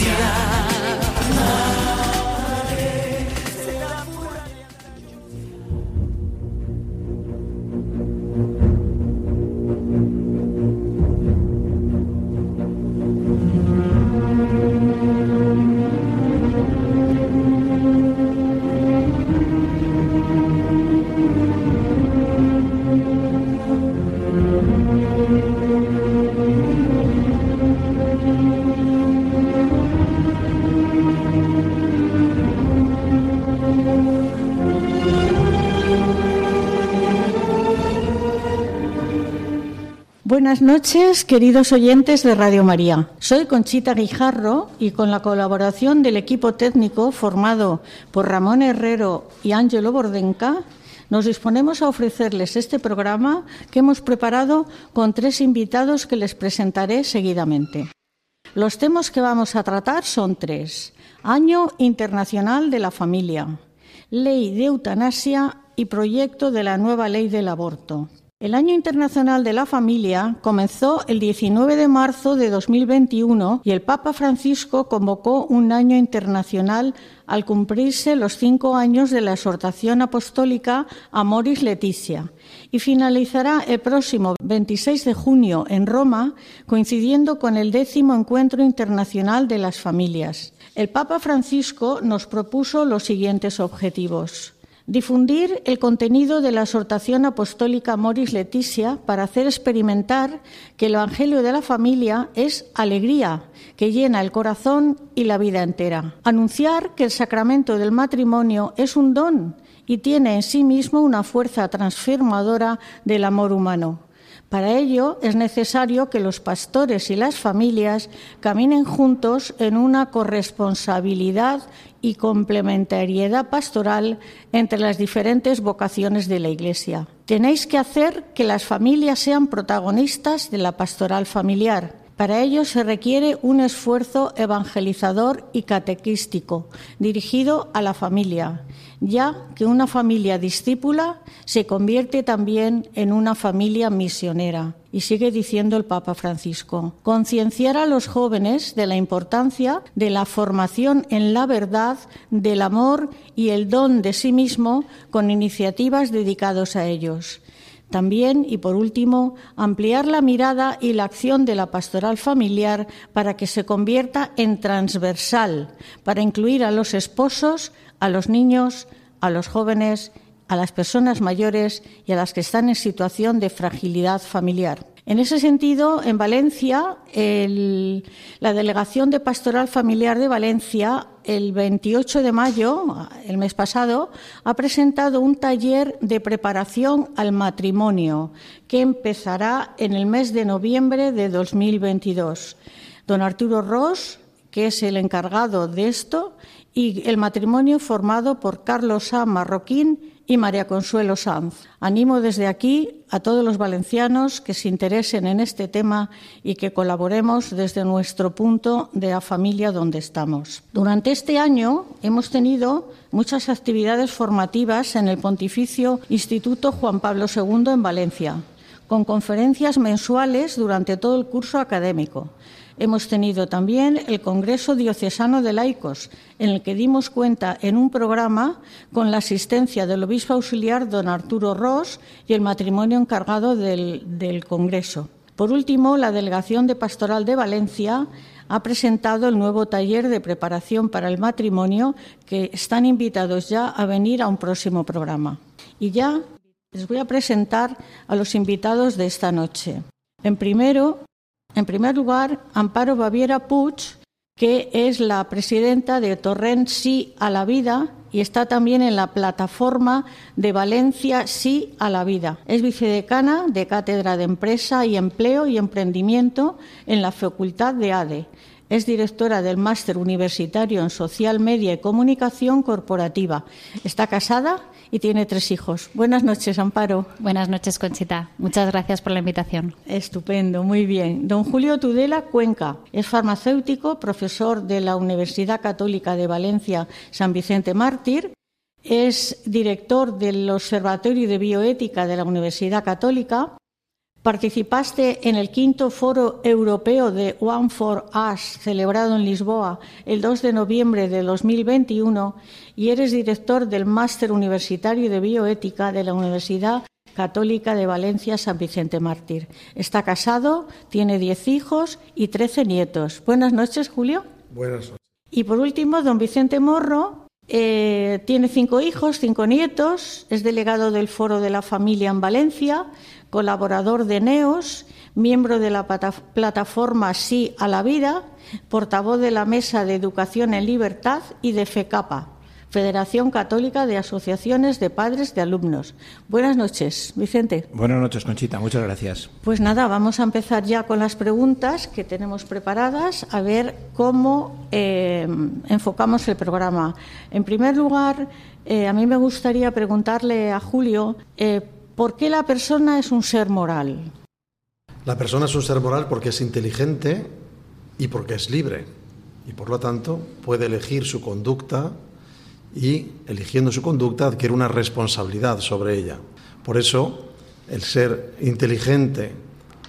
identidad. Buenas noches, queridos oyentes de Radio María. Soy Conchita Guijarro y con la colaboración del equipo técnico formado por Ramón Herrero y Ángelo Bordenca, nos disponemos a ofrecerles este programa que hemos preparado con tres invitados que les presentaré seguidamente. Los temas que vamos a tratar son tres. Año Internacional de la Familia, Ley de Eutanasia y Proyecto de la nueva Ley del Aborto. El Año Internacional de la Familia comenzó el 19 de marzo de 2021 y el Papa Francisco convocó un año internacional al cumplirse los cinco años de la exhortación apostólica Amoris Leticia y finalizará el próximo 26 de junio en Roma, coincidiendo con el décimo Encuentro Internacional de las Familias. El Papa Francisco nos propuso los siguientes objetivos. Difundir el contenido de la exhortación apostólica Moris Leticia para hacer experimentar que el Evangelio de la familia es alegría que llena el corazón y la vida entera. Anunciar que el sacramento del matrimonio es un don y tiene en sí mismo una fuerza transformadora del amor humano. Para ello es necesario que los pastores y las familias caminen juntos en una corresponsabilidad y complementariedad pastoral entre las diferentes vocaciones de la Iglesia. Tenéis que hacer que las familias sean protagonistas de la pastoral familiar. Para ello se requiere un esfuerzo evangelizador y catequístico dirigido a la familia, ya que una familia discípula se convierte también en una familia misionera. Y sigue diciendo el Papa Francisco, concienciar a los jóvenes de la importancia de la formación en la verdad, del amor y el don de sí mismo con iniciativas dedicadas a ellos. También, y por último, ampliar la mirada y la acción de la pastoral familiar para que se convierta en transversal, para incluir a los esposos, a los niños, a los jóvenes, a las personas mayores y a las que están en situación de fragilidad familiar. En ese sentido, en Valencia, la Delegación de Pastoral Familiar de Valencia, el 28 de mayo, el mes pasado, ha presentado un taller de preparación al matrimonio que empezará en el mes de noviembre de 2022. Don Arturo Ross, que es el encargado de esto, y el matrimonio formado por Carlos A. Marroquín y María Consuelo Sanz. Animo desde aquí a todos los valencianos que se interesen en este tema y que colaboremos desde nuestro punto de la familia donde estamos. Durante este año hemos tenido muchas actividades formativas en el Pontificio Instituto Juan Pablo II en Valencia, con conferencias mensuales durante todo el curso académico. Hemos tenido también el Congreso Diocesano de Laicos, en el que dimos cuenta en un programa con la asistencia del obispo auxiliar don Arturo Ross y el matrimonio encargado del, del Congreso. Por último, la Delegación de Pastoral de Valencia ha presentado el nuevo taller de preparación para el matrimonio, que están invitados ya a venir a un próximo programa. Y ya les voy a presentar a los invitados de esta noche. En primero, en primer lugar, Amparo Baviera Puig, que es la presidenta de Torrent Sí a la Vida y está también en la plataforma de Valencia Sí a la Vida. Es vicedecana de Cátedra de Empresa y Empleo y Emprendimiento en la Facultad de ADE. Es directora del Máster Universitario en Social Media y Comunicación Corporativa. Está casada y tiene tres hijos. Buenas noches, Amparo. Buenas noches, Conchita. Muchas gracias por la invitación. Estupendo, muy bien. Don Julio Tudela Cuenca es farmacéutico, profesor de la Universidad Católica de Valencia San Vicente Mártir. Es director del Observatorio de Bioética de la Universidad Católica Participaste en el quinto foro europeo de One for Us, celebrado en Lisboa el 2 de noviembre de 2021, y eres director del Máster Universitario de Bioética de la Universidad Católica de Valencia San Vicente Mártir. Está casado, tiene 10 hijos y 13 nietos. Buenas noches, Julio. Buenas noches. Y por último, don Vicente Morro eh, tiene cinco hijos, cinco nietos, es delegado del Foro de la Familia en Valencia, colaborador de NEOS, miembro de la plataforma Sí a la Vida, portavoz de la Mesa de Educación en Libertad y de FECAPA, Federación Católica de Asociaciones de Padres de Alumnos. Buenas noches, Vicente. Buenas noches, Conchita. Muchas gracias. Pues nada, vamos a empezar ya con las preguntas que tenemos preparadas, a ver cómo eh, enfocamos el programa. En primer lugar, eh, a mí me gustaría preguntarle a Julio eh, ¿Por qué la persona es un ser moral? La persona es un ser moral porque es inteligente y porque es libre. Y por lo tanto puede elegir su conducta y eligiendo su conducta adquiere una responsabilidad sobre ella. Por eso el ser inteligente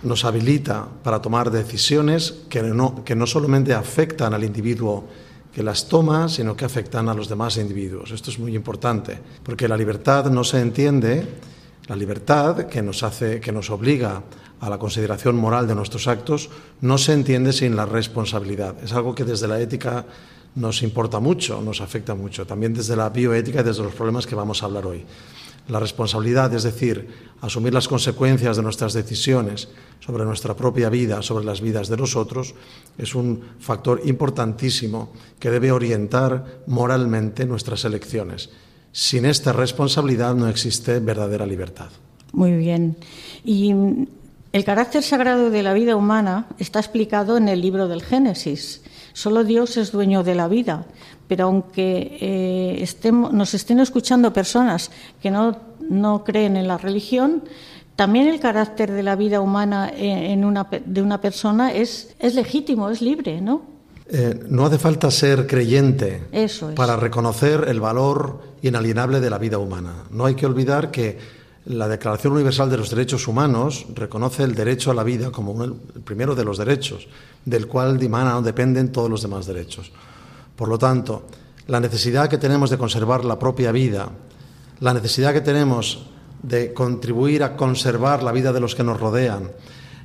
nos habilita para tomar decisiones que no, que no solamente afectan al individuo que las toma, sino que afectan a los demás individuos. Esto es muy importante, porque la libertad no se entiende la libertad, que nos hace, que nos obliga a la consideración moral de nuestros actos, no se entiende sin la responsabilidad. Es algo que desde la ética nos importa mucho, nos afecta mucho, también desde la bioética y desde los problemas que vamos a hablar hoy. La responsabilidad, es decir, asumir las consecuencias de nuestras decisiones sobre nuestra propia vida, sobre las vidas de los otros, es un factor importantísimo que debe orientar moralmente nuestras elecciones sin esta responsabilidad no existe verdadera libertad. Muy bien. Y el carácter sagrado de la vida humana está explicado en el libro del Génesis. Solo Dios es dueño de la vida, pero aunque eh, nos estén escuchando personas que no, no, creen en la religión, también el carácter de la vida humana eh, en una, de una persona es, es legítimo, es libre, ¿no? Eh, no hace falta ser creyente para reconocer el valor inalienable de la vida humana. No hay que olvidar que la Declaración Universal de los Derechos Humanos reconoce el derecho a la vida como el primero de los derechos, del cual dependen todos los demás derechos. Por lo tanto, la necesidad que tenemos de conservar la propia vida, la necesidad que tenemos de contribuir a conservar la vida de los que nos rodean,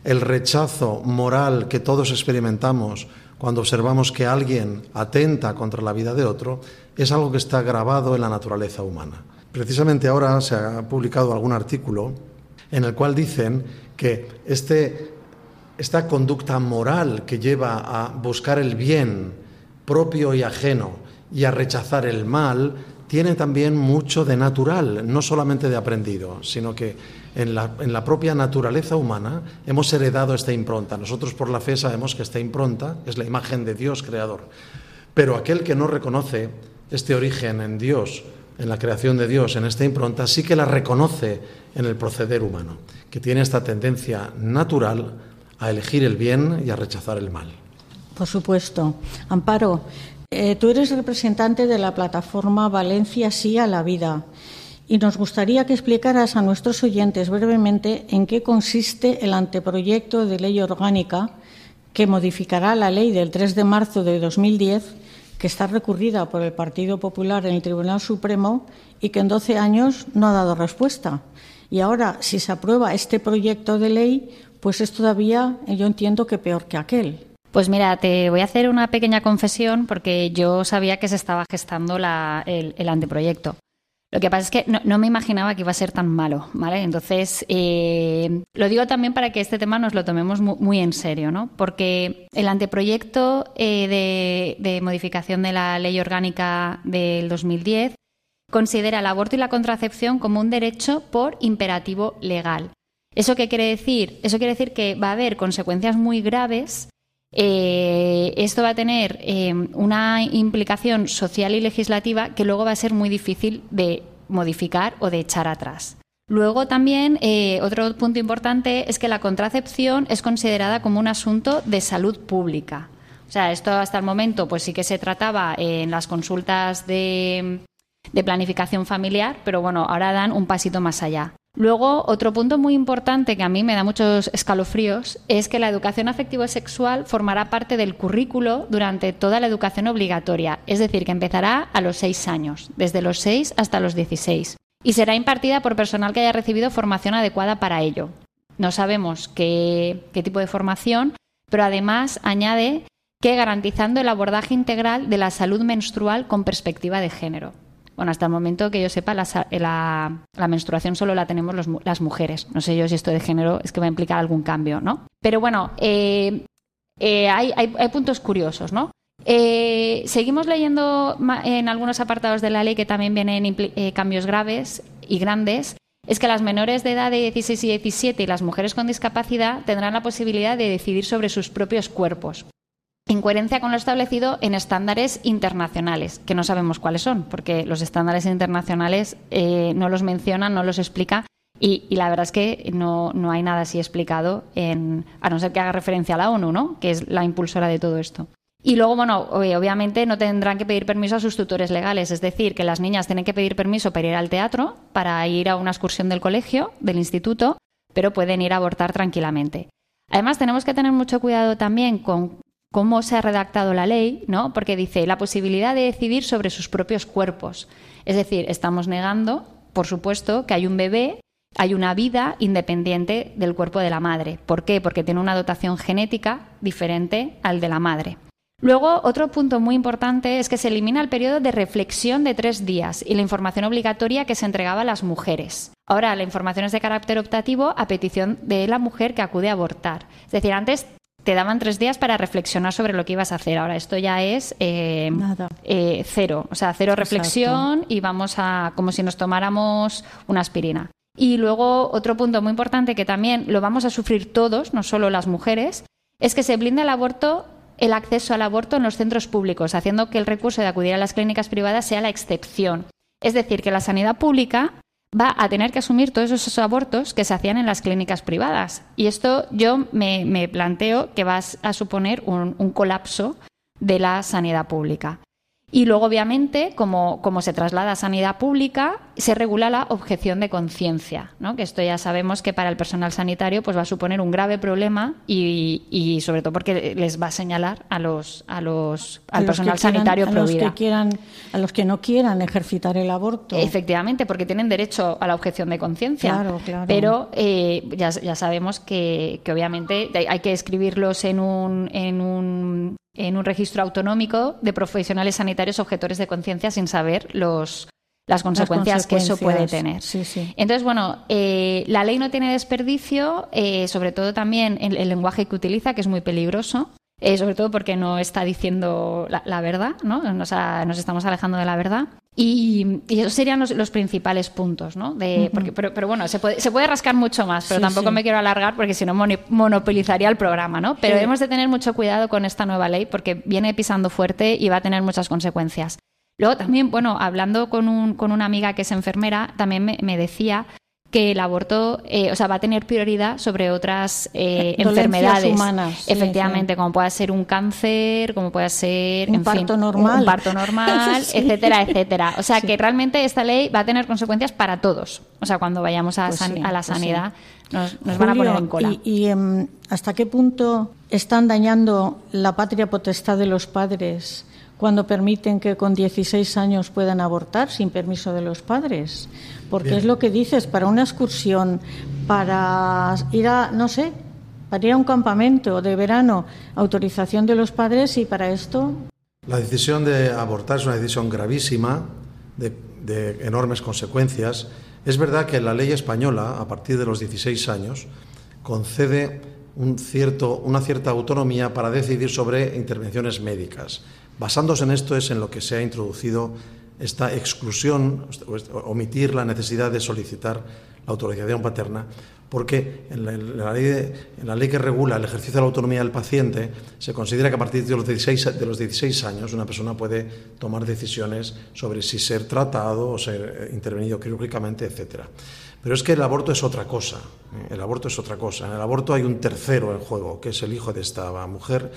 el rechazo moral que todos experimentamos cuando observamos que alguien atenta contra la vida de otro, es algo que está grabado en la naturaleza humana. Precisamente ahora se ha publicado algún artículo en el cual dicen que este, esta conducta moral que lleva a buscar el bien propio y ajeno y a rechazar el mal tiene también mucho de natural, no solamente de aprendido, sino que en la, propia naturaleza humana hemos heredado esta impronta. Nosotros por la fe sabemos que esta impronta es la imagen de Dios creador. Pero aquel que no reconoce este origen en Dios, en la creación de Dios, en esta impronta, sí que la reconoce en el proceder humano, que tiene esta tendencia natural a elegir el bien y a rechazar el mal. Por supuesto. Amparo, eh, tú eres representante de la plataforma Valencia Sí a la Vida y nos gustaría que explicaras a nuestros oyentes brevemente en qué consiste el anteproyecto de ley orgánica que modificará la ley del 3 de marzo de 2010, que está recurrida por el Partido Popular en el Tribunal Supremo y que en 12 años no ha dado respuesta. Y ahora, si se aprueba este proyecto de ley, pues es todavía, yo entiendo que peor que aquel. Pues mira, te voy a hacer una pequeña confesión porque yo sabía que se estaba gestando el anteproyecto. Lo que pasa es que no, me imaginaba que iba a ser tan malo, ¿vale? Entonces, eh, lo digo también para que este tema nos lo tomemos muy, en serio, ¿no? Porque el anteproyecto eh, de, modificación de la ley orgánica del 2010 considera el aborto y la contracepción como un derecho por imperativo legal. ¿Eso qué quiere decir? Eso quiere decir que va a haber consecuencias muy graves eh, esto va a tener eh, una implicación social y legislativa que luego va a ser muy difícil de modificar o de echar atrás. Luego también eh, otro punto importante es que la contracepción es considerada como un asunto de salud pública. O sea, esto hasta el momento pues sí que se trataba en las consultas de planificación familiar, pero bueno, ahora dan un pasito más allá. Luego, otro punto muy importante que a mí me da muchos escalofríos es que la educación afectivo-sexual formará parte del currículo durante toda la educación obligatoria, es decir, que empezará a los seis años, desde los seis hasta los dieciséis, y será impartida por personal que haya recibido formación adecuada para ello. No sabemos qué tipo de formación, pero además añade que garantizando el abordaje integral de la salud menstrual con perspectiva de género. Bueno, hasta el momento que yo sepa, la, menstruación solo la tenemos las mujeres. No sé yo si esto de género es que va a implicar algún cambio, ¿no? Pero bueno, eh, eh, hay, puntos curiosos, ¿no? Eh, seguimos leyendo en algunos apartados de la ley que también vienen cambios graves y grandes. Es que las menores de edad de 16 y 17 y las mujeres con discapacidad tendrán la posibilidad de decidir sobre sus propios cuerpos en coherencia con lo establecido en estándares internacionales, que no sabemos cuáles son, porque los estándares internacionales eh, no los mencionan, no los explica, y, la verdad es que no, hay nada así explicado, en, a no ser que haga referencia a la ONU, ¿no? que es la impulsora de todo esto. Y luego, bueno, obviamente no tendrán que pedir permiso a sus tutores legales, es decir, que las niñas tienen que pedir permiso para ir al teatro, para ir a una excursión del colegio, del instituto, pero pueden ir a abortar tranquilamente. Además, tenemos que tener mucho cuidado también con cómo se ha redactado la ley, ¿no? Porque dice la posibilidad de decidir sobre sus propios cuerpos. Es decir, estamos negando, por supuesto, que hay un bebé, hay una vida independiente del cuerpo de la madre. ¿Por qué? Porque tiene una dotación genética diferente al de la madre. Luego, otro punto muy importante es que se elimina el periodo de reflexión de tres días y la información obligatoria que se entregaba a las mujeres. Ahora, la información es de carácter optativo a petición de la mujer que acude a abortar. Es decir, antes te daban tres días para reflexionar sobre lo que ibas a hacer. Ahora, esto ya es eh, eh, cero, o sea, cero reflexión y vamos a, como si nos tomáramos una aspirina. Y luego, otro punto muy importante que también lo vamos a sufrir todos, no solo las mujeres, es que se blinda el aborto, el acceso al aborto en los centros públicos, haciendo que el recurso de acudir a las clínicas privadas sea la excepción. Es decir, que la sanidad pública va a tener que asumir todos esos abortos que se hacían en las clínicas privadas. Y esto yo me, planteo que va a suponer un colapso de la sanidad pública. Y luego, obviamente, como, como, se traslada a sanidad pública, se regula la objeción de conciencia, ¿no? que esto ya sabemos que para el personal sanitario pues, va a suponer un grave problema y, y sobre todo porque les va a señalar a los, a los, al personal sanitario a los que quieran A los que no quieran ejercitar el aborto. Efectivamente, porque tienen derecho a la objeción de conciencia. Claro, claro. Pero eh, ya, ya, sabemos que, que obviamente hay que escribirlos en un, en un en un registro autonómico de profesionales sanitarios objetores de conciencia sin saber los, las consecuencias, que eso puede tener. Entonces, bueno, eh, la ley no tiene desperdicio, eh, sobre todo también el, el, lenguaje que utiliza, que es muy peligroso. Eh, sobre todo porque no está diciendo la, verdad, ¿no? Nos, nos, estamos alejando de la verdad. Y, esos serían los, principales puntos, ¿no? De, porque, pero, bueno, se puede, se puede rascar mucho más, pero tampoco me quiero alargar porque si no monopolizaría el programa, ¿no? Pero debemos de tener mucho cuidado con esta nueva ley porque viene pisando fuerte y va a tener muchas consecuencias. Luego también, bueno, hablando con, un, con una amiga que es enfermera, también me, me decía que el aborto, eh, o sea, va a tener prioridad sobre otras eh, enfermedades humanas. Efectivamente, como pueda ser un cáncer, como pueda ser un parto normal, un parto normal, etcétera, etcétera. O sea, que realmente esta ley va a tener consecuencias para todos. O sea, cuando vayamos a, pues a la pues sanidad nos, van a poner en cola. ¿Y, em, hasta qué punto están dañando la patria potestad de los padres? cuando permiten que con 16 años puedan abortar sin permiso de los padres. Porque es lo que dices, para una excursión, para ir a, no sé, para ir a un campamento de verano, autorización de los padres y para esto. La decisión de abortar es una decisión gravísima, de de enormes consecuencias. Es verdad que la ley española, a partir de los 16 años, concede un cierto, una cierta autonomía para decidir sobre intervenciones médicas. Basándose en esto es en lo que se ha introducido esta exclusión, omitir la necesidad de solicitar la autorización paterna porque en la, ley que regula el ejercicio de la autonomía del paciente se considera que a partir de los, 16, de los 16 años una persona puede tomar decisiones sobre si ser tratado o ser eh, intervenido quirúrgicamente, etc. Pero es que el aborto es otra cosa, ¿eh? el aborto es otra cosa. En el aborto hay un tercero en juego, que es el hijo de esta mujer,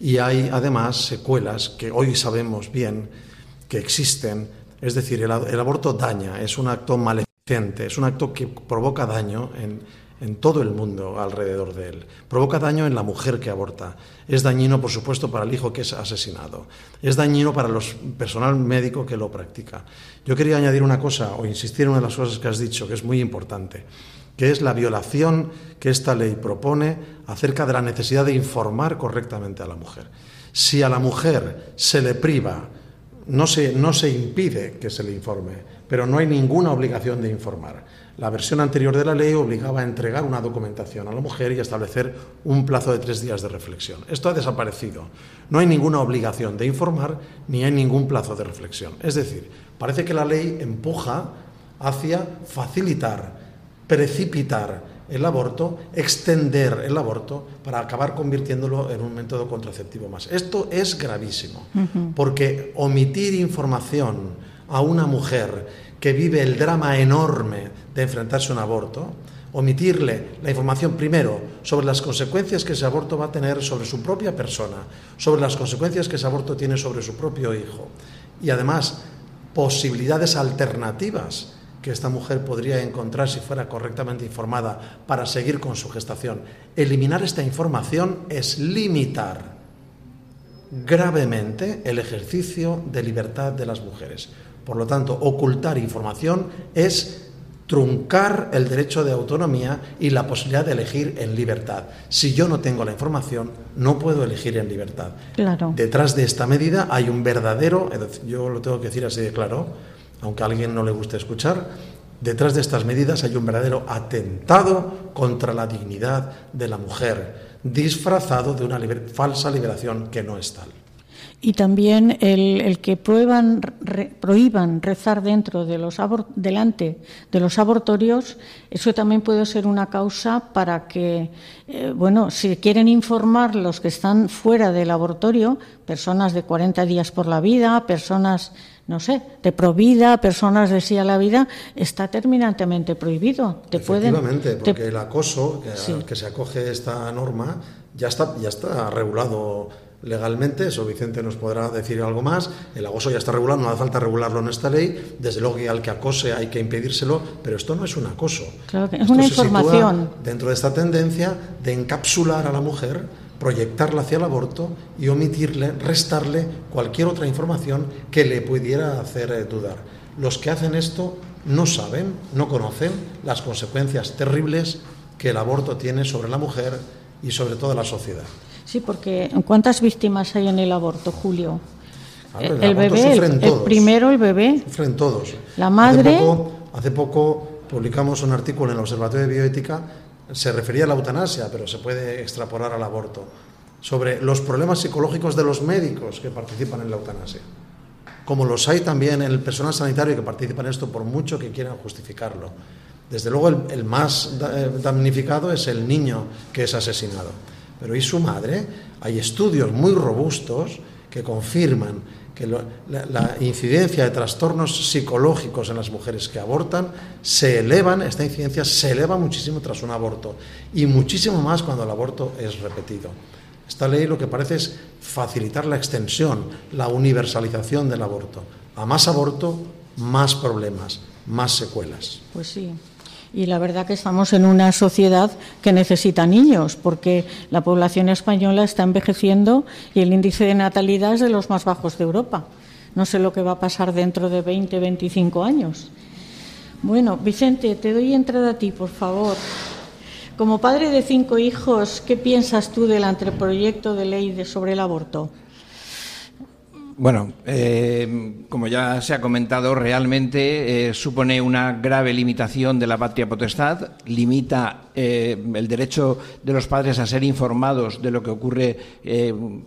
y hay además secuelas que hoy sabemos bien que existen, es decir, el, aborto daña, es un acto maléfico es un acto que provoca daño en, en todo el mundo alrededor de él. Provoca daño en la mujer que aborta. Es dañino, por supuesto, para el hijo que es asesinado. Es dañino para el personal médico que lo practica. Yo quería añadir una cosa, o insistir en una de las cosas que has dicho, que es muy importante, que es la violación que esta ley propone acerca de la necesidad de informar correctamente a la mujer. Si a la mujer se le priva, no se, no se impide que se le informe, pero no hay ninguna obligación de informar. La versión anterior de la ley obligaba a entregar una documentación a la mujer y establecer un plazo de tres días de reflexión. Esto ha desaparecido. No hay ninguna obligación de informar ni hay ningún plazo de reflexión. Es decir, parece que la ley empuja hacia facilitar, precipitar el aborto, extender el aborto para acabar convirtiéndolo en un método contraceptivo más. Esto es gravísimo, porque omitir información a una mujer que vive el drama enorme de enfrentarse a un aborto, omitirle la información primero sobre las consecuencias que ese aborto va a tener sobre su propia persona, sobre las consecuencias que ese aborto tiene sobre su propio hijo y además posibilidades alternativas que esta mujer podría encontrar si fuera correctamente informada para seguir con su gestación. Eliminar esta información es limitar gravemente el ejercicio de libertad de las mujeres. Por lo tanto, ocultar información es truncar el derecho de autonomía y la posibilidad de elegir en libertad. Si yo no tengo la información, no puedo elegir en libertad. Claro. Detrás de esta medida hay un verdadero, yo lo tengo que decir así de claro, aunque a alguien no le guste escuchar, detrás de estas medidas hay un verdadero atentado contra la dignidad de la mujer, disfrazado de una falsa liberación que no es tal. Y también el, que prohíban, prohíban rezar dentro de los delante de los abortorios, eso también puede ser una causa para que, eh, bueno, si quieren informar los que están fuera del abortorio, personas de 40 días por la vida, personas, no sé, de provida, personas de sí a la vida, está terminantemente prohibido. Te Efectivamente, porque el acoso que, al que se acoge esta norma ya está, ya está regulado legalmente, eso Vicente nos podrá decir algo más, el acoso ya está regulado, no hace falta regularlo en esta ley, desde luego que al que acose hay que impedírselo, pero esto no es un acoso. es una información. dentro de esta tendencia de encapsular a la mujer, proyectarla hacia el aborto y omitirle, restarle cualquier otra información que le pudiera hacer eh, dudar. Los que hacen esto no saben, no conocen las consecuencias terribles que el aborto tiene sobre la mujer y sobre toda la sociedad. Sí, porque ¿cuántas víctimas hay en el aborto, Julio? el, bebé, el, primero el bebé. Sufren todos. La madre. Hace poco, publicamos un artículo en el Observatorio de Bioética, se refería a la eutanasia, pero se puede extrapolar al aborto, sobre los problemas psicológicos de los médicos que participan en la eutanasia. Como los hay también en el personal sanitario que participa en esto, por mucho que quieran justificarlo. Desde luego, el, el más eh, damnificado es el niño que es asesinado. Pero ¿y su madre? Hay estudios muy robustos que confirman que la, incidencia de trastornos psicológicos en las mujeres que abortan se elevan, esta incidencia se eleva muchísimo tras un aborto y muchísimo más cuando el aborto es repetido. Esta ley lo que parece es facilitar la extensión, la universalización del aborto. A más aborto, más problemas, más secuelas. Pues sí. Y la verdad que estamos en una sociedad que necesita niños, porque la población española está envejeciendo y el índice de natalidad es de los más bajos de Europa. No sé lo que va a pasar dentro de 20, 25 años. Bueno, Vicente, te doy entrada a ti, por favor. Como padre de cinco hijos, ¿qué piensas tú del anteproyecto de ley sobre el aborto? Bueno, eh, como ya se ha comentado, realmente eh, supone una grave limitación de la patria potestad, limita eh, el derecho de los padres a ser informados de lo que ocurre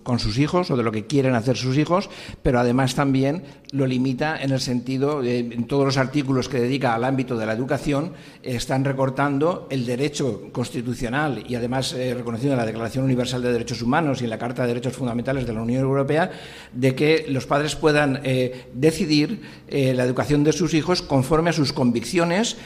con sus hijos o de lo que quieren hacer sus hijos, pero además también lo limita en el sentido, en todos los artículos que dedica al ámbito de la educación, están recortando el derecho constitucional y además reconocido en la Declaración Universal de Derechos Humanos y en la Carta de Derechos Fundamentales de la Unión Europea, de que los padres puedan eh, decidir eh, la educación de sus hijos conforme a sus convicciones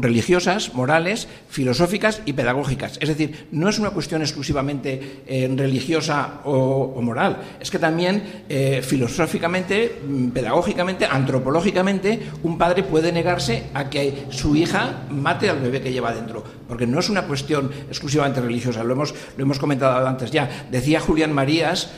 religiosas, morales, filosóficas y pedagógicas. Es decir, no es una cuestión exclusivamente eh, religiosa o, moral, es que también filosóficamente, mm, pedagógicamente, antropológicamente, un padre puede negarse a que su hija mate al bebé que lleva dentro, porque no es una cuestión exclusivamente religiosa, lo hemos, lo hemos comentado antes ya. Decía Julián Marías,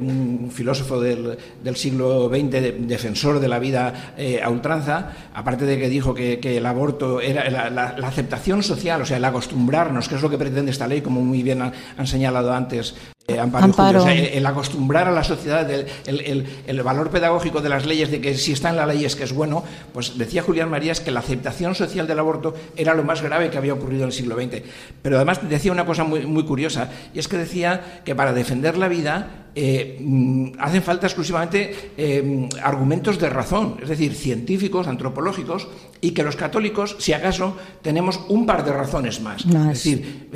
un filósofo del, del siglo XX, defensor de la vida eh, a ultranza, aparte de que dijo que, el aborto era la, aceptación social, o sea, el acostumbrarnos, que es lo que pretende esta ley, como muy bien han señalado antes eh, Amparo, el, acostumbrar a la sociedad, el, valor pedagógico de las leyes, de que si está en la ley es que es bueno, pues decía Julián Marías que la aceptación social del aborto era lo más grave que había ocurrido en el siglo XX. Pero además decía una cosa muy, muy curiosa, y es que decía que para defender la vida eh, mm, hacen falta exclusivamente eh, argumentos de razón, es decir, científicos, antropológicos, y que los católicos, si acaso, tenemos un par de razones más. Es decir,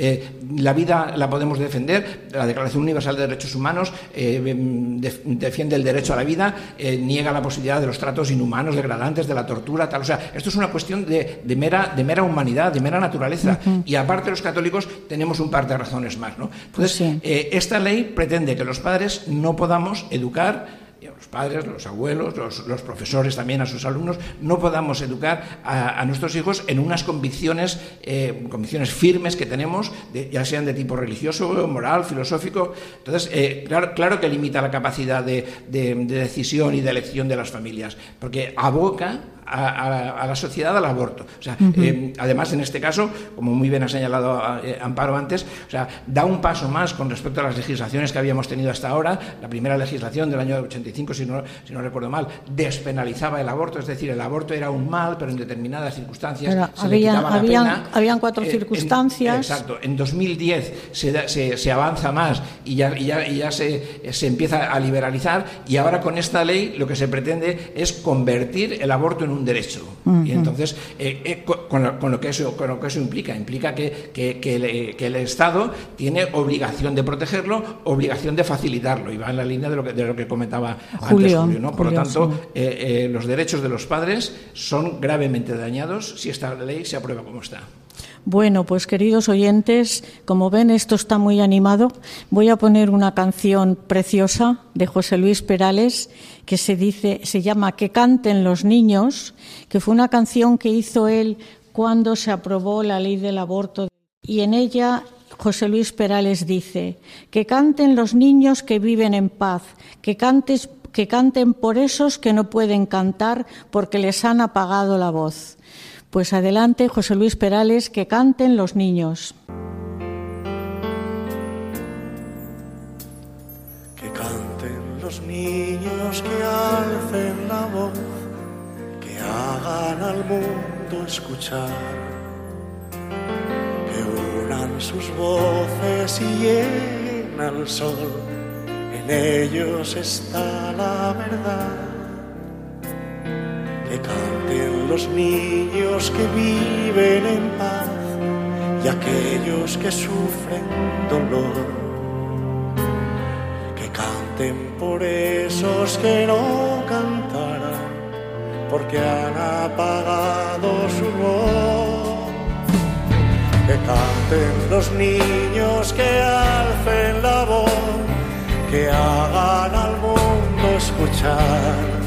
la vida la podemos defender, la Declaración Universal de Derechos Humanos eh, em, defiende el derecho a la vida, eh, niega la posibilidad de los tratos inhumanos, degradantes, de la tortura, tal. O sea, esto es una cuestión de, mera, de mera humanidad, de mera naturaleza. Y aparte los católicos tenemos un par de razones más. ¿no? Entonces, eh, esta ley pretende que los padres no podamos educar los padres, los abuelos, los, profesores también a sus alumnos, no podamos educar a, nuestros hijos en unas convicciones, eh, convicciones firmes que tenemos, ya sean de tipo religioso, moral, filosófico. Entonces, eh, claro, que limita la capacidad de decisión y de elección de las familias, porque aboca a, la sociedad al aborto. O sea, eh, además, en este caso, como muy bien ha señalado eh, Amparo antes, o sea, da un paso más con respecto a las legislaciones que habíamos tenido hasta ahora. La primera legislación del año 85, si no, si no recuerdo mal, despenalizaba el aborto, es decir, el aborto era un mal, pero en determinadas circunstancias se había, le quitaba la pena. Habían cuatro eh, circunstancias. exacto. En 2010 se, se, avanza más y ya, y ya, y ya se, se empieza a liberalizar y ahora con esta ley lo que se pretende es convertir el aborto en un un derecho. Y entonces, eh, eh, con, lo, que eso, con lo que eso implica, implica que, que, el, Estado tiene obligación de protegerlo, obligación de facilitarlo, y va en la línea de lo que, de lo que comentaba antes Julio. ¿no? Por lo tanto, eh, los derechos de los padres son gravemente dañados si esta ley se aprueba como está. Bueno, pues queridos oyentes, como ven, esto está muy animado. Voy a poner una canción preciosa de José Luis Perales que se dice, se llama Que canten los niños, que fue una canción que hizo él cuando se aprobó la ley del aborto y en ella José Luis Perales dice, que canten los niños que viven en paz, que, cantes, que canten por esos que no pueden cantar porque les han apagado la voz. Pues adelante, José Luis Perales, que canten los niños. Que canten los niños, que alcen la voz, que hagan al mundo escuchar, que unan sus voces y lleguen al sol, en ellos está la verdad que canten los niños que viven en paz y aquellos que sufren dolor. Que canten por esos que no cantarán porque han apagado su voz. Que canten los niños que alcen la voz, que hagan al mundo escuchar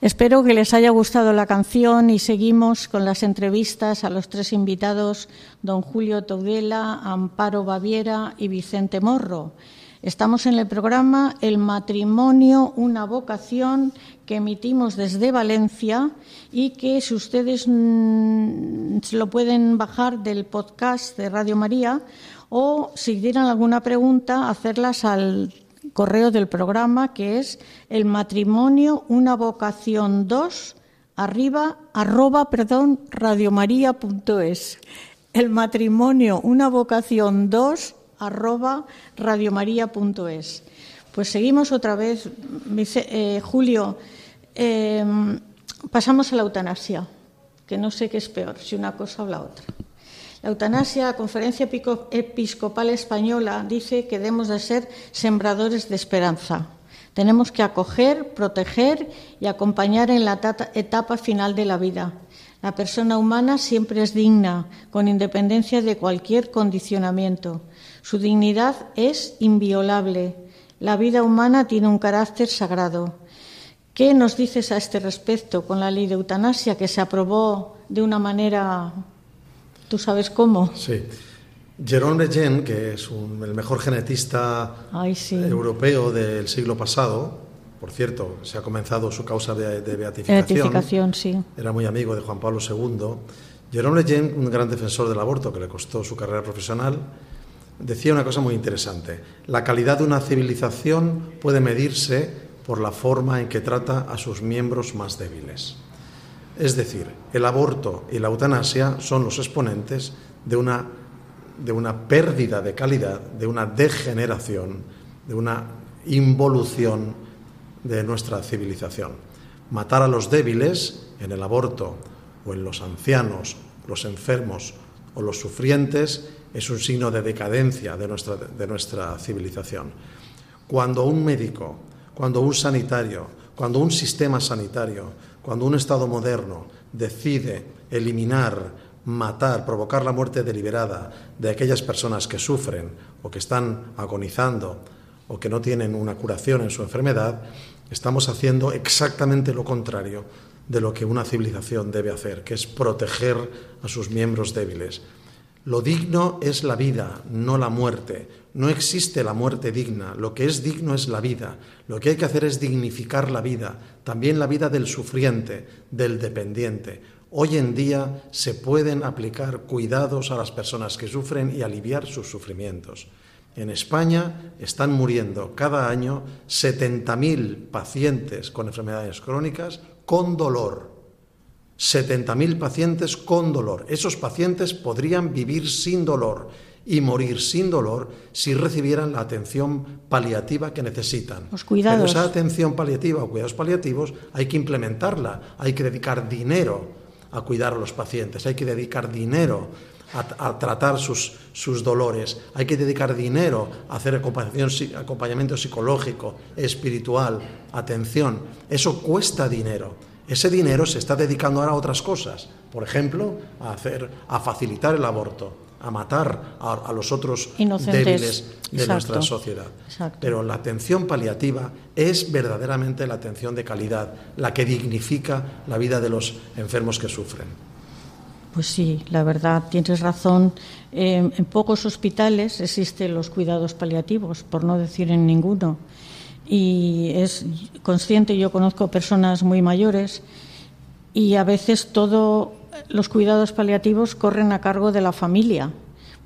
Espero que les haya gustado la canción y seguimos con las entrevistas a los tres invitados, don Julio Togdela, Amparo Baviera y Vicente Morro. Estamos en el programa El matrimonio, una vocación que emitimos desde Valencia y que si ustedes mm, lo pueden bajar del podcast de Radio María o si tienen alguna pregunta, hacerlas al correo del programa que es el matrimonio, una vocación 2 arriba arroba perdón radiomaria.es el matrimonio, una vocación 2 arroba radiomaria.es. Pues seguimos otra vez, eh, Julio. Em, pasamos a la eutanasia, que no sé qué es peor, si una cosa o la otra. La eutanasia, la Conferencia Episcopal Española dice que debemos de ser sembradores de esperanza. Tenemos que acoger, proteger y acompañar en la etapa final de la vida. La persona humana siempre es digna, con independencia de cualquier condicionamiento. Su dignidad es inviolable. La vida humana tiene un carácter sagrado. ¿Qué nos dices a este respecto con la ley de eutanasia que se aprobó de una manera, tú sabes cómo? Sí. Jérôme Lejeune, que es el mejor genetista europeo del siglo pasado, por cierto, se ha comenzado su causa de, beatificación. beatificación sí. Era muy amigo de Juan Pablo II. Jérôme Lejeune, un gran defensor del aborto que le costó su carrera profesional, decía una cosa muy interesante. La calidad de una civilización puede medirse por la forma en que trata a sus miembros más débiles. Es decir, el aborto y la eutanasia son los exponentes de una, de una pérdida de calidad, de una degeneración, de una involución de nuestra civilización. Matar a los débiles en el aborto o en los ancianos, los enfermos o los sufrientes es un signo de decadencia de nuestra, de nuestra civilización. Cuando un médico, cuando un sanitario, cuando un sistema sanitario, cuando un Estado moderno decide eliminar, matar, provocar la muerte deliberada de aquellas personas que sufren o que están agonizando o que no tienen una curación en su enfermedad, estamos haciendo exactamente lo contrario de lo que una civilización debe hacer, que es proteger a sus miembros débiles. Lo digno es la vida, no la muerte. No existe la muerte digna. Lo que es digno es la vida. Lo que hay que hacer es dignificar la vida, también la vida del sufriente, del dependiente. Hoy en día se pueden aplicar cuidados a las personas que sufren y aliviar sus sufrimientos. En España están muriendo cada año 70.000 pacientes con enfermedades crónicas con dolor 70.000 pacientes con dolor. Esos pacientes podrían vivir sin dolor y morir sin dolor si recibieran la atención paliativa que necesitan. Los cuidados. Pero esa atención paliativa o cuidados paliativos hay que implementarla, hay que dedicar dinero a cuidar a los pacientes, hay que dedicar dinero a, tratar sus, sus, dolores, hay que dedicar dinero a hacer acompañamiento psicológico, espiritual, atención. Eso cuesta dinero. Ese dinero se está dedicando ahora a otras cosas, por ejemplo, a hacer, a facilitar el aborto, a matar a, los otros débiles de nuestra sociedad. Pero la atención paliativa es verdaderamente la atención de calidad, la que dignifica la vida de los enfermos que sufren. Pues sí, la verdad, tienes razón. en pocos hospitales existen los cuidados paliativos, por no decir en ninguno y es consciente, yo conozco personas muy mayores y a veces todos los cuidados paliativos corren a cargo de la familia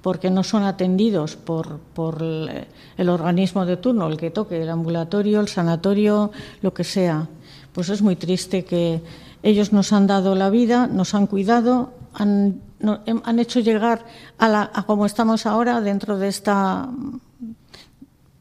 porque no son atendidos por, por el organismo de turno, el que toque, el ambulatorio, el sanatorio, lo que sea. Pues es muy triste que ellos nos han dado la vida, nos han cuidado, han, han hecho llegar a, la, a como estamos ahora dentro de esta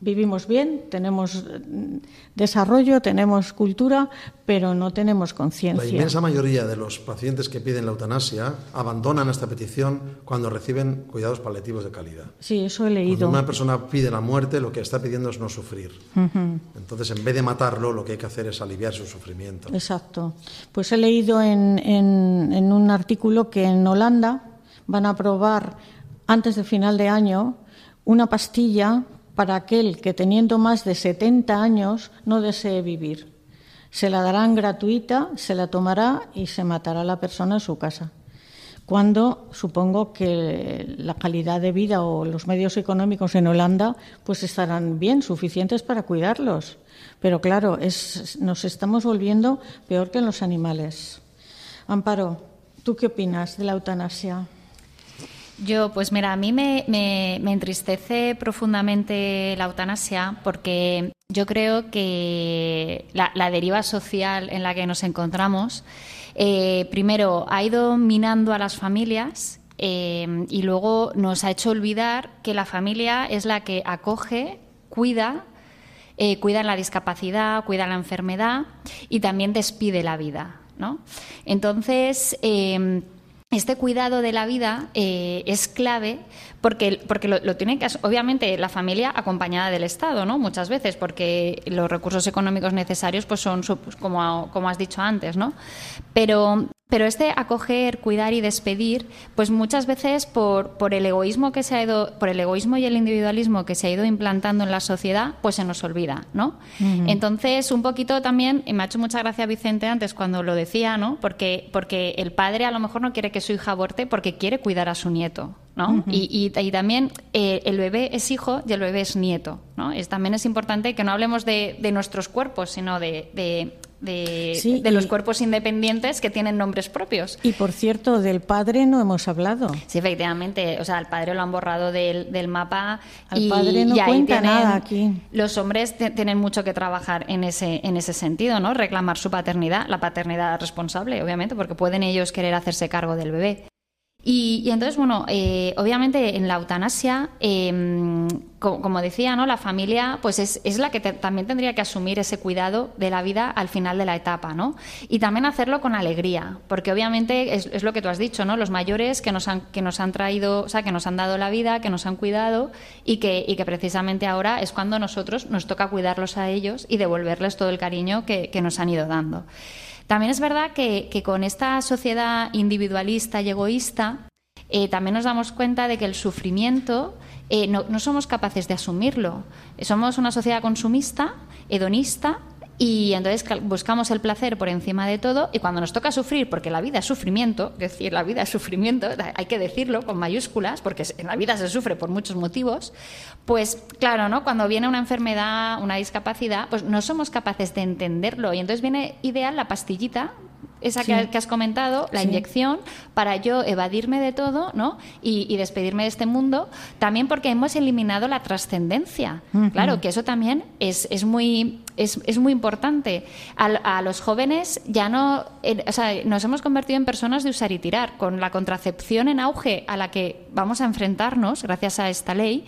vivimos bien, tenemos mm, desarrollo, tenemos cultura, pero no tenemos conciencia. La inmensa mayoría de los pacientes que piden la eutanasia abandonan esta petición cuando reciben cuidados paliativos de calidad. Sí, eso he leído. Cuando una persona pide la muerte, lo que está pidiendo es no sufrir. Entonces, en vez de matarlo, lo que hay que hacer es aliviar su sufrimiento. Exacto. Pues he leído en, en un artículo que en Holanda van a probar antes de final de año una pastilla para aquel que teniendo más de 70 años no desee vivir. Se la darán gratuita, se la tomará y se matará la persona en su casa. Cuando supongo que la calidad de vida o los medios económicos en Holanda pues estarán bien, suficientes para cuidarlos. Pero claro, nos estamos volviendo peor que los animales. Amparo, ¿tú qué opinas de la eutanasia? Yo, pues mira, a mí me, entristece profundamente la eutanasia porque yo creo que la, deriva social en la que nos encontramos, eh, primero, ha ido minando a las familias eh, y luego nos ha hecho olvidar que la familia es la que acoge, cuida, eh, cuida la discapacidad, cuida la enfermedad y también despide la vida. ¿no? Entonces, este cuidado de la vida eh, es clave porque, porque lo, tiene que obviamente la familia acompañada del Estado, ¿no? Muchas veces porque los recursos económicos necesarios pues son pues, como, como has dicho antes, ¿no? Pero pero este acoger, cuidar y despedir, pues muchas veces por, por, el egoísmo que se ha ido, por el egoísmo y el individualismo que se ha ido implantando en la sociedad, pues se nos olvida, ¿no? Entonces, un poquito también, y me ha hecho mucha gracia Vicente antes cuando lo decía, ¿no? Porque, porque el padre a lo mejor no quiere que su hija aborte porque quiere cuidar a su nieto, ¿no? y, y, también eh, el bebé es hijo y el bebé es nieto, ¿no? Es, también es importante que no hablemos de, de nuestros cuerpos, sino de, de, de los cuerpos independientes que tienen nombres propios. Y por cierto, del padre no hemos hablado. Sí, efectivamente. O sea, al padre lo han borrado del, del mapa. Al padre no cuenta nada aquí. Los hombres tienen mucho que trabajar en ese, en ese sentido, ¿no? Reclamar su paternidad, la paternidad responsable, obviamente, porque pueden ellos querer hacerse cargo del bebé. Y, entonces, bueno, eh, obviamente en la eutanasia, em, como, decía, ¿no? la familia pues es, es la que también tendría que asumir ese cuidado de la vida al final de la etapa, ¿no? Y también hacerlo con alegría, porque obviamente es, es, lo que tú has dicho, ¿no? Los mayores que nos han, que nos han traído, o sea, que nos han dado la vida, que nos han cuidado y que, y que precisamente ahora es cuando nosotros nos toca cuidarlos a ellos y devolverles todo el cariño que, que nos han ido dando. También es verdad que, con esta sociedad individualista y egoísta, eh, también nos damos cuenta de que el sufrimiento eh, no, somos capaces de asumirlo. Somos una sociedad consumista, hedonista, y entonces buscamos el placer por encima de todo y cuando nos toca sufrir, porque la vida es sufrimiento, es decir, la vida es sufrimiento, hay que decirlo con mayúsculas, porque en la vida se sufre por muchos motivos, pues claro, ¿no? Cuando viene una enfermedad, una discapacidad, pues no somos capaces de entenderlo y entonces viene ideal la pastillita esa que, has comentado, la inyección, para yo evadirme de todo ¿no? Y, despedirme de este mundo, también porque hemos eliminado la trascendencia. Claro, que eso también es, es muy, es, es, muy importante. A, los jóvenes ya no, o sea, nos hemos convertido en personas de usar y tirar, con la contracepción en auge a la que vamos a enfrentarnos gracias a esta ley.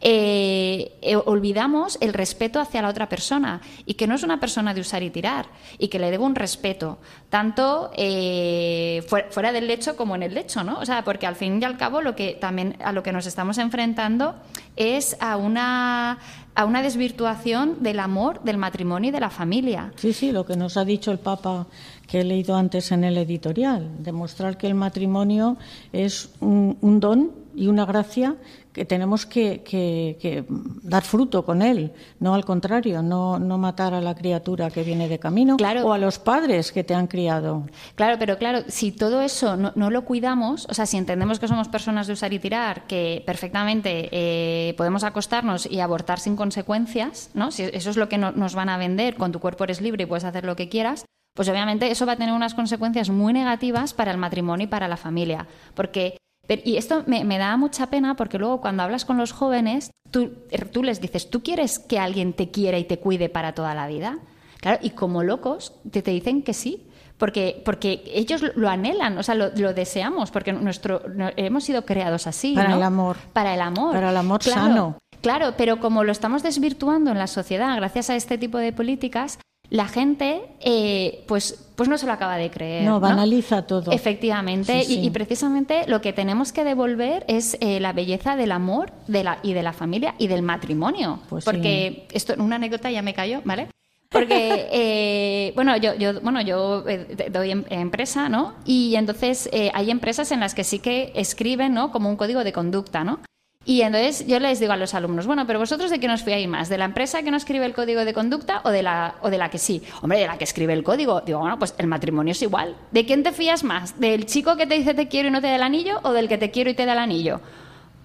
Eh, eh, olvidamos el respeto hacia la otra persona y que no es una persona de usar y tirar y que le debo un respeto, tanto eh, fuera, del lecho como en el lecho, ¿no? O sea, porque al fin y al cabo lo que también a lo que nos estamos enfrentando es a una a una desvirtuación del amor, del matrimonio y de la familia. Sí, sí, lo que nos ha dicho el Papa que he leído antes en el editorial, demostrar que el matrimonio es un don y una gracia que tenemos que, dar fruto con él, no al contrario, no, no, matar a la criatura que viene de camino o a los padres que te han criado. Claro, pero claro, si todo eso no, lo cuidamos, o sea, si entendemos que somos personas de usar y tirar, que perfectamente eh, podemos acostarnos y abortar sin consecuencias, ¿no? Si eso es lo que nos van a vender, con tu cuerpo eres libre y puedes hacer lo que quieras, pues obviamente eso va a tener unas consecuencias muy negativas para el matrimonio y para la familia, porque y esto me, da mucha pena porque luego cuando hablas con los jóvenes, tú, tú les dices, ¿tú quieres que alguien te quiera y te cuide para toda la vida? Claro, y como locos te, te dicen que sí, porque, porque ellos lo anhelan, o sea, lo, deseamos, porque nuestro, hemos sido creados así. Para el amor. Para el amor. Para el amor sano. Claro, pero como lo estamos desvirtuando en la sociedad gracias a este tipo de políticas, la gente eh, pues, pues no se lo acaba de creer. No, banaliza todo. Efectivamente, Y, precisamente lo que tenemos que devolver es eh, la belleza del amor de la, y de la familia y del matrimonio. Pues porque esto, una anécdota ya me cayó, ¿vale? Porque, eh, bueno, yo, yo, bueno, yo doy em, empresa, ¿no? Y entonces hay empresas en las que sí que escriben, ¿no? Como un código de conducta, ¿no? Y entonces yo les digo a los alumnos, bueno, pero vosotros de qué nos fiáis más, de la empresa que no escribe el código de conducta o de la o de la que sí. Hombre, de la que escribe el código. Digo, bueno, pues el matrimonio es igual. ¿De quién te fías más? ¿Del chico que te dice te quiero y no te da el anillo o del que te quiero y te da el anillo?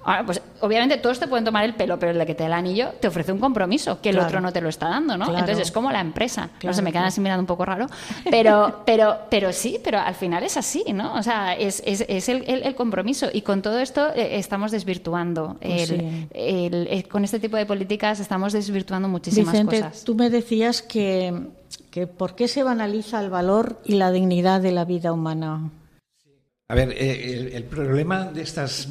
Ahora, pues obviamente todos te pueden tomar el pelo, pero el de que te da el anillo te ofrece un compromiso que el otro no te lo está dando, ¿no? Entonces es como la empresa. no sé, me quedan así mirando un poco raro, pero, pero, pero sí, pero al final es así, ¿no? O sea, es, es, es el, el, compromiso y con todo esto eh, estamos desvirtuando. Pues el, con este tipo de políticas estamos desvirtuando muchísimas Vicente, cosas. Tú me decías que, que por qué se banaliza el valor y la dignidad de la vida humana. A ver, eh, el, problema de estas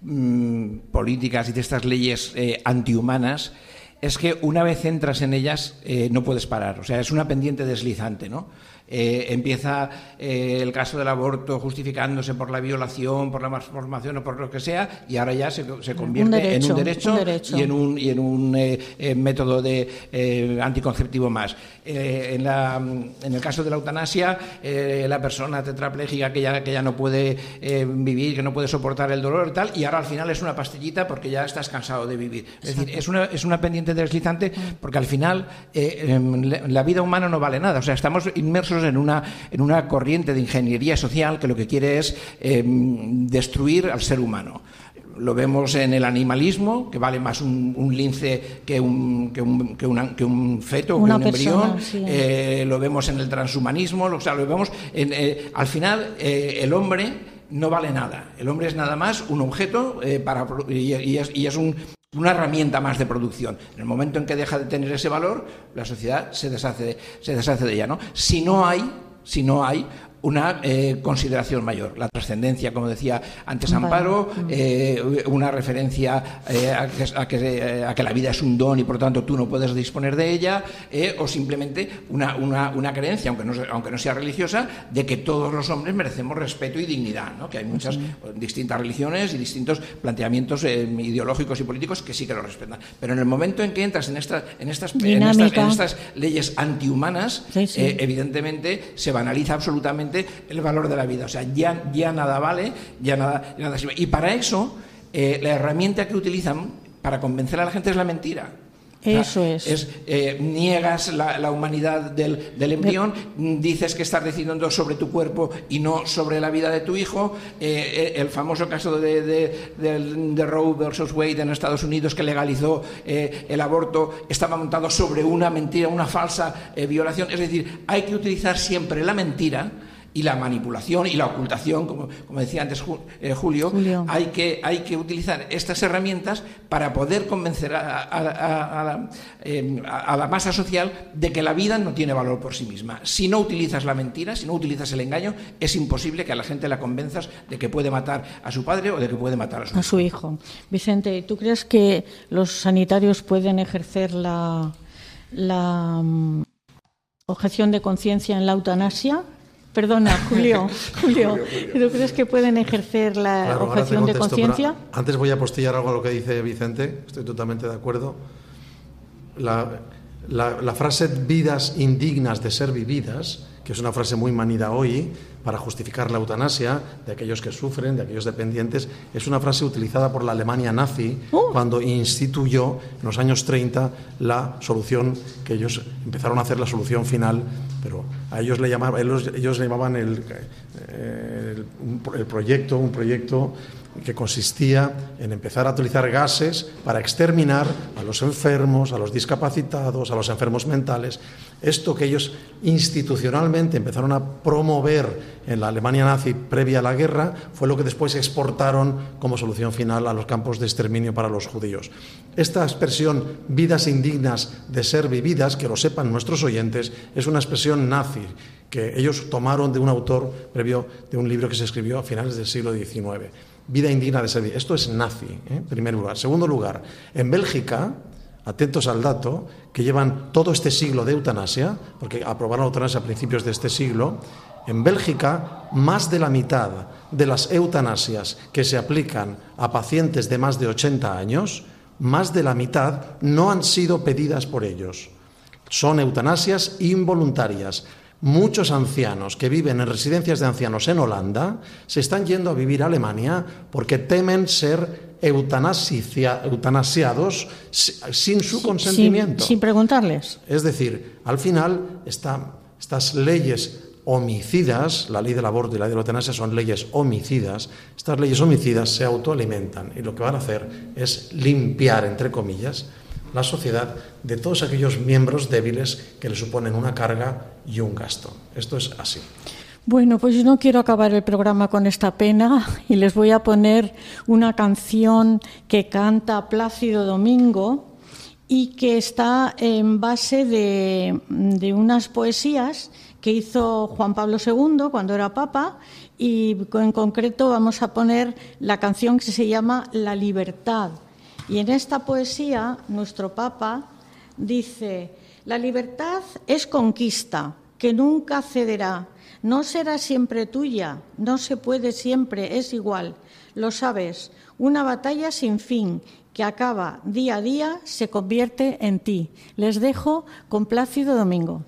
Mm, políticas y de estas leyes eh, antihumanas es que una vez entras en ellas eh, no puedes parar. O sea, es una pendiente deslizante, ¿no? Eh, empieza eh, el caso del aborto justificándose por la violación, por la malformación o por lo que sea, y ahora ya se, convierte en un derecho, y en un, y en un eh, método de anticonceptivo más. En, la, en, el caso de la eutanasia, la persona tetrapléjica que ya, que ya no puede vivir, que no puede soportar el dolor y tal, y ahora al final es una pastillita porque ya estás cansado de vivir. Es decir, es una, es una pendiente deslizante porque al final em, la vida humana no vale nada. O sea, estamos inmersos en una, en una corriente de ingeniería social que lo que quiere es em, destruir al ser humano lo vemos en el animalismo, que vale más un, lince que un, que un, que un feto, que un embrión. Eh, lo vemos en el transhumanismo, o sea, lo vemos en, eh, al final eh, el hombre no vale nada. El hombre es nada más un objeto para, y, es, y es un, una herramienta más de producción. En el momento en que deja de tener ese valor, la sociedad se deshace de, ella. ¿no? Si no hay, si no hay una eh, consideración mayor. La trascendencia, como decía antes Amparo, eh, una referencia eh, a, que, a, que, la vida es un don y por lo tanto tú no puedes disponer de ella, o simplemente una, una, una, creencia, aunque no, aunque no sea religiosa, de que todos los hombres merecemos respeto y dignidad, ¿no? que hay muchas distintas religiones y distintos planteamientos ideológicos y políticos que sí que lo respetan. Pero en el momento en que entras en, esta, en, estas, en, estas, leyes antihumanas, evidentemente se banaliza absolutamente el valor de la vida. O sea, ya, ya nada vale, ya nada, nada sirve. Y para eso, eh, la herramienta que utilizan para convencer a la gente es la mentira. Eso es. Eh, niegas la, humanidad del, embrión, dices que estás decidiendo sobre tu cuerpo y no sobre la vida de tu hijo. Eh, el famoso caso de, de, Roe versus Wade en Estados Unidos que legalizó el aborto estaba montado sobre una mentira, una falsa violación. Es decir, hay que utilizar siempre la mentira y la manipulación y la ocultación, como, como decía antes eh, Julio, Hay, que, hay que utilizar estas herramientas para poder convencer em, a, la, masa social de que la vida no tiene valor por sí misma. Si no utilizas la mentira, si no utilizas el engaño, es imposible que a la gente la convenzas de que puede matar a su padre o de que puede matar a su, a su hijo. Vicente, ¿tú crees que los sanitarios pueden ejercer la, la mm, objeción de conciencia en la eutanasia? Perdona, Julio. Julio, ¿tú crees que pueden ejercer la objeción de conciencia? Antes voy a apostillar algo a lo que dice Vicente, estoy totalmente de acuerdo. La, la, frase vidas indignas de ser vividas, que es una frase muy manida hoy para justificar la eutanasia de aquellos que sufren, de aquellos dependientes, es una frase utilizada por la Alemania nazi oh. cuando instituyó en los años 30 la solución que ellos empezaron a hacer la solución final pero a ellos le llamaban, ellos, ellos le llamaban el, el, el, proyecto, un proyecto que consistía en empezar a utilizar gases para exterminar a los enfermos, a los discapacitados, a los enfermos mentales. Esto que ellos institucionalmente empezaron a promover en la Alemania nazi previa a la guerra fue lo que después exportaron como solución final a los campos de exterminio para los judíos. Esta expresión vidas indignas de ser vividas, que lo sepan nuestros oyentes, es una expresión nazi que ellos tomaron de un autor previo de un libro que se escribió a finales del siglo XIX vida indigna de ser Esto es nazi, ¿eh? en primer lugar. Segundo lugar, en Bélgica, atentos al dato, que llevan todo este siglo de eutanasia, porque aprobaron la eutanasia a principios de este siglo, en Bélgica más de la mitad de las eutanasias que se aplican a pacientes de más de 80 años, más de la mitad no han sido pedidas por ellos. Son eutanasias involuntarias. Muchos ancianos que viven en residencias de ancianos en Holanda se están yendo a vivir a Alemania porque temen ser eutanasiados sin su consentimiento. Sin, preguntarles. Es decir, al final estas leyes homicidas, la ley del aborto y la ley de la eutanasia son leyes homicidas, estas leyes homicidas se autoalimentan y lo que van a hacer es limpiar, entre comillas, la sociedad de todos aquellos miembros débiles que le suponen una carga y un gasto. Esto es así. Bueno, pues yo no quiero acabar el programa con esta pena y les voy a poner una canción que canta Plácido Domingo y que está en base de, de unas poesías que hizo Juan Pablo II cuando era papa y en concreto vamos a poner la canción que se llama La libertad y en esta poesía, nuestro Papa dice, la libertad es conquista, que nunca cederá, no será siempre tuya, no se puede siempre, es igual, lo sabes, una batalla sin fin que acaba día a día se convierte en ti. Les dejo con Plácido Domingo.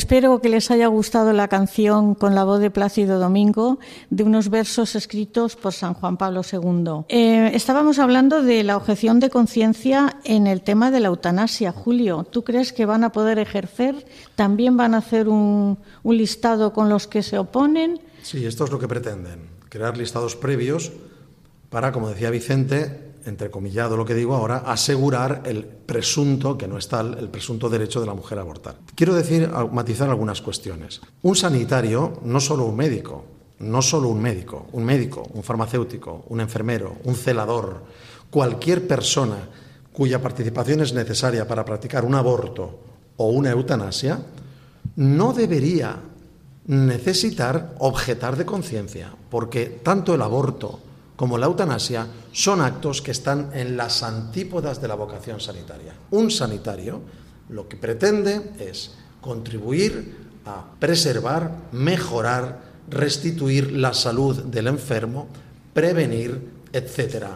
Espero que les haya gustado la canción con la voz de Plácido Domingo de unos versos escritos por San Juan Pablo II. Eh, estábamos hablando de la objeción de conciencia en el tema de la eutanasia. Julio, ¿tú crees que van a poder ejercer? ¿También van a hacer un, un listado con los que se oponen? Sí, esto es lo que pretenden, crear listados previos para, como decía Vicente, entrecomillado lo que digo ahora, asegurar el presunto, que no es tal, el presunto derecho de la mujer a abortar. Quiero decir, matizar algunas cuestiones. Un sanitario, no solo un médico, no solo un médico, un médico, un farmacéutico, un enfermero, un celador, cualquier persona cuya participación es necesaria para practicar un aborto o una eutanasia, no debería necesitar objetar de conciencia, porque tanto el aborto como la eutanasia son actos que están en las antípodas de la vocación sanitaria. Un sanitario lo que pretende es contribuir a preservar, mejorar, restituir la salud del enfermo, prevenir, etc.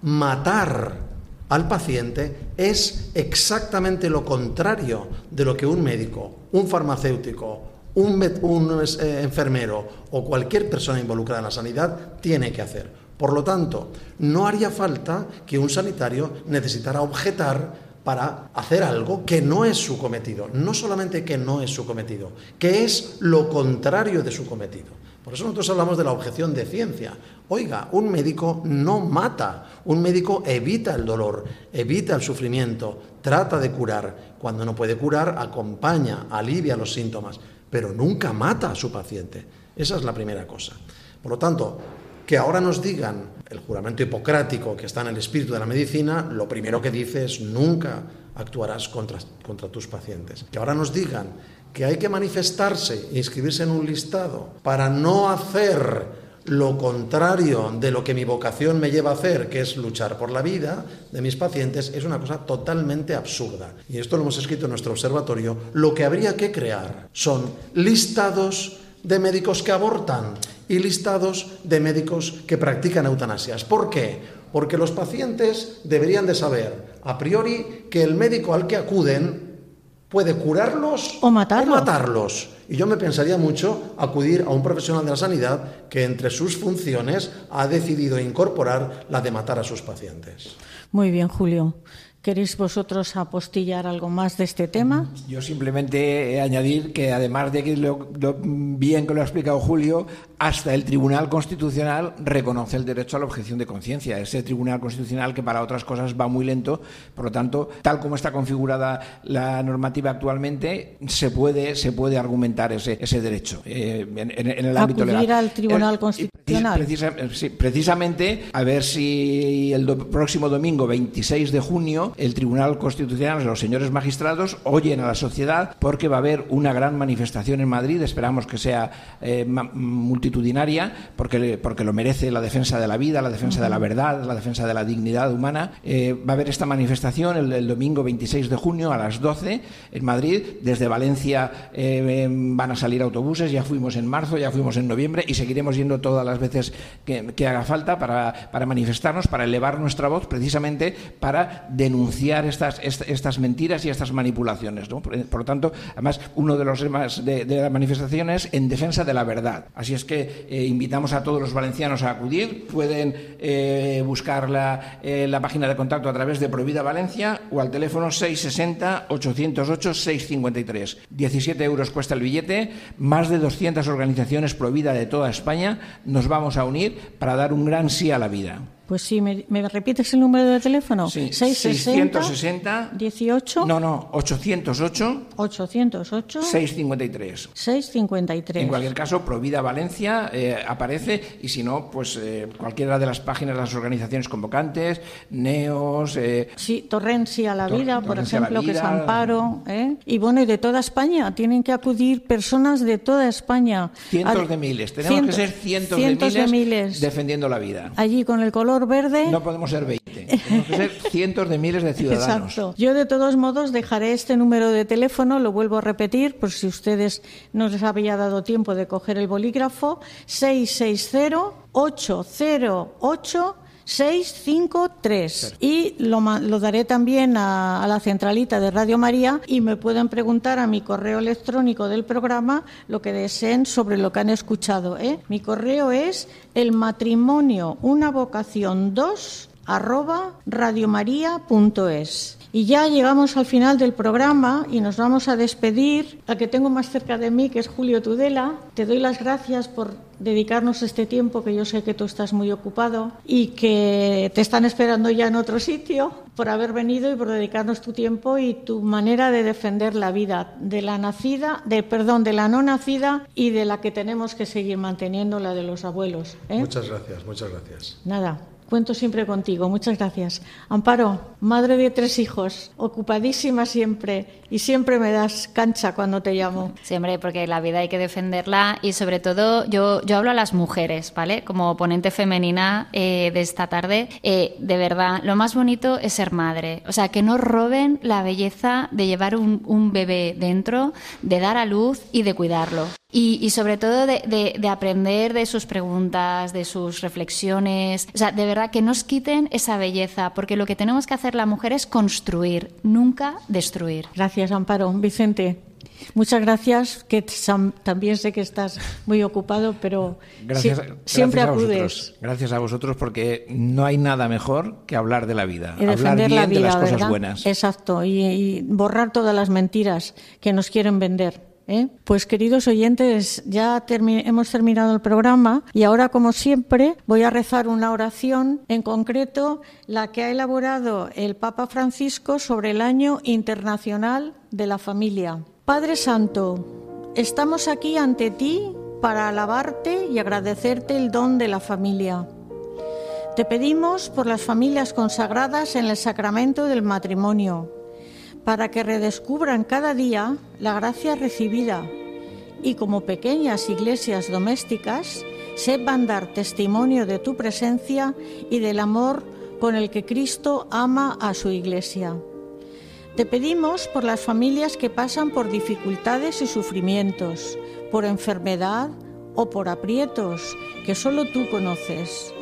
Matar al paciente es exactamente lo contrario de lo que un médico, un farmacéutico, un, eh, enfermero o cualquier persona involucrada en la sanidad tiene que hacer. Por lo tanto, no haría falta que un sanitario necesitara objetar para hacer algo que no es su cometido. No solamente que no es su cometido, que es lo contrario de su cometido. Por eso nosotros hablamos de la objeción de ciencia. Oiga, un médico no mata, un médico evita el dolor, evita el sufrimiento, trata de curar. Cuando no puede curar, acompaña, alivia los síntomas, pero nunca mata a su paciente. Esa es la primera cosa. Por lo tanto, que ahora nos digan el juramento hipocrático que está en el espíritu de la medicina, lo primero que dice es nunca actuarás contra, contra tus pacientes. Que ahora nos digan que hay que manifestarse e inscribirse en un listado para no hacer lo contrario de lo que mi vocación me lleva a hacer, que es luchar por la vida de mis pacientes, es una cosa totalmente absurda. Y esto lo hemos escrito en nuestro observatorio. Lo que habría que crear son listados de médicos que abortan y listados de médicos que practican eutanasias. ¿Por qué? Porque los pacientes deberían de saber a priori que el médico al que acuden puede curarlos o matarlos. matarlos. Y yo me pensaría mucho acudir a un profesional de la sanidad que entre sus funciones ha decidido incorporar la de matar a sus pacientes. Muy bien, Julio. ¿Queréis vosotros apostillar algo más de este tema? Yo simplemente añadir que además de que lo, bien que lo ha explicado Julio, hasta el Tribunal Constitucional reconoce el derecho a la objeción de conciencia. Ese Tribunal Constitucional que para otras cosas va muy lento, por lo tanto, tal como está configurada la normativa actualmente, se puede, se puede argumentar ese, ese derecho eh, en, el ámbito legal. al Tribunal eh, Constitucional. precisamente, a ver si el próximo domingo, 26 de junio, el Tribunal Constitucional, los señores magistrados, oyen a la sociedad porque va a haber una gran manifestación en Madrid. Esperamos que sea eh, multitudinaria porque, porque lo merece la defensa de la vida, la defensa de la verdad, la defensa de la dignidad humana. Eh, va a haber esta manifestación el, domingo 26 de junio a las 12 en Madrid. Desde Valencia eh, van a salir autobuses. Ya fuimos en marzo, ya fuimos en noviembre y seguiremos yendo todas las veces que, haga falta para, para manifestarnos, para elevar nuestra voz, precisamente para denunciar denunciar estas, estas mentiras y estas manipulaciones. ¿no? Por, lo tanto, además, uno de los temas de, la manifestación es en defensa de la verdad. Así es que eh, invitamos a todos los valencianos a acudir. Pueden eh, buscar la, eh, la, página de contacto a través de Prohibida Valencia o al teléfono 660-808-653. 17 euros cuesta el billete. Más de 200 organizaciones Prohibida de toda España nos vamos a unir para dar un gran sí a la vida. Pues sí, ¿me, repites el número de teléfono? Sí, 660 18 No, no, 808 808 653 653 En cualquier caso, Provida Valencia eh, aparece y si no, pues eh, cualquiera de las páginas de las organizaciones convocantes, NEOS... Eh, sí, Torrencia a la Vida, por ejemplo, que es Amparo. ¿eh? Y bueno, y de toda España, tienen que acudir personas de toda España. Cientos de miles, tenemos que ser cientos, de, miles de miles defendiendo la vida. Allí con el color verde. No podemos ser 20, tenemos que ser cientos de miles de ciudadanos. Exacto. Yo de todos modos dejaré este número de teléfono, lo vuelvo a repetir, por si ustedes no les había dado tiempo de coger el bolígrafo, 660 808 653. Y lo, lo, daré también a, la centralita de Radio María y me pueden preguntar a mi correo electrónico del programa lo que deseen sobre lo que han escuchado. ¿eh? Mi correo es el matrimonio, una vocación 2 arroba radiomaria.es. Y ya llegamos al final del programa y nos vamos a despedir. Al que tengo más cerca de mí, que es Julio Tudela, te doy las gracias por dedicarnos este tiempo, que yo sé que tú estás muy ocupado y que te están esperando ya en otro sitio, por haber venido y por dedicarnos tu tiempo y tu manera de defender la vida de la nacida, de perdón, de la no nacida y de la que tenemos que seguir manteniendo, la de los abuelos. ¿eh? Muchas gracias, muchas gracias. Nada, Cuento siempre contigo. Muchas gracias. Amparo, madre de tres hijos, ocupadísima siempre y siempre me das cancha cuando te llamo. Siempre, porque la vida hay que defenderla y sobre todo yo, yo hablo a las mujeres, ¿vale? Como ponente femenina eh, de esta tarde, eh, de verdad, lo más bonito es ser madre. O sea, que no roben la belleza de llevar un, un bebé dentro, de dar a luz y de cuidarlo. Y, sobre todo de, aprender de sus preguntas, de sus reflexiones. O sea, de verdad que nos quiten esa belleza, porque lo que tenemos que hacer la mujer es construir, nunca destruir. Gracias, Amparo. Vicente. Muchas gracias, que también sé que estás muy ocupado, pero siempre acudes. gracias a vosotros porque no hay nada mejor que hablar de la vida, hablar bien de las cosas buenas. Exacto, y borrar todas las mentiras que nos quieren vender. ¿Eh? Pues queridos oyentes, ya hemos terminado el programa y ahora, como siempre, voy a rezar una oración, en concreto la que ha elaborado el Papa Francisco sobre el Año Internacional de la Familia. Padre Santo, estamos aquí ante ti para alabarte y agradecerte el don de la familia. Te pedimos por las familias consagradas en el sacramento del matrimonio para que redescubran cada día la gracia recibida y como pequeñas iglesias domésticas sepan dar testimonio de tu presencia y del amor con el que Cristo ama a su Iglesia. Te pedimos por las familias que pasan por dificultades y sufrimientos, por enfermedad o por aprietos que solo tú conoces.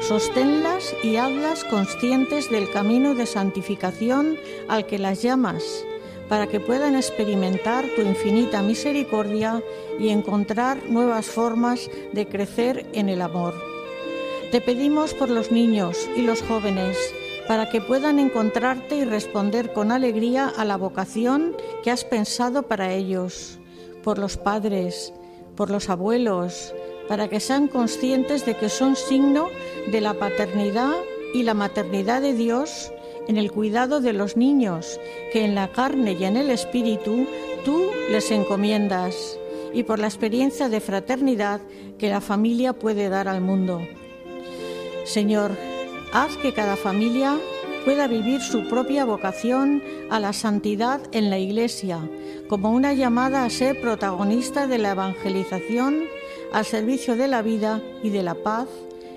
Sosténlas y hazlas conscientes del camino de santificación al que las llamas para que puedan experimentar tu infinita misericordia y encontrar nuevas formas de crecer en el amor. Te pedimos por los niños y los jóvenes, para que puedan encontrarte y responder con alegría a la vocación que has pensado para ellos, por los padres, por los abuelos, para que sean conscientes de que son signo de la paternidad y la maternidad de Dios en el cuidado de los niños, que en la carne y en el espíritu tú les encomiendas, y por la experiencia de fraternidad que la familia puede dar al mundo. Señor, haz que cada familia pueda vivir su propia vocación a la santidad en la Iglesia, como una llamada a ser protagonista de la evangelización al servicio de la vida y de la paz,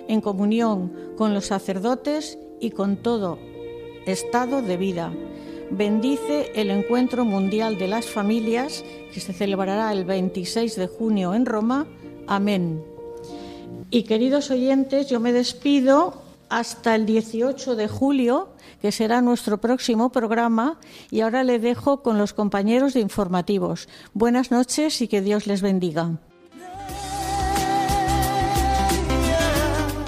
en comunión con los sacerdotes y con todo estado de vida. Bendice el Encuentro Mundial de las Familias que se celebrará el 26 de junio en Roma. Amén. Y queridos oyentes, yo me despido hasta el 18 de julio, que será nuestro próximo programa, y ahora le dejo con los compañeros de informativos. Buenas noches y que Dios les bendiga.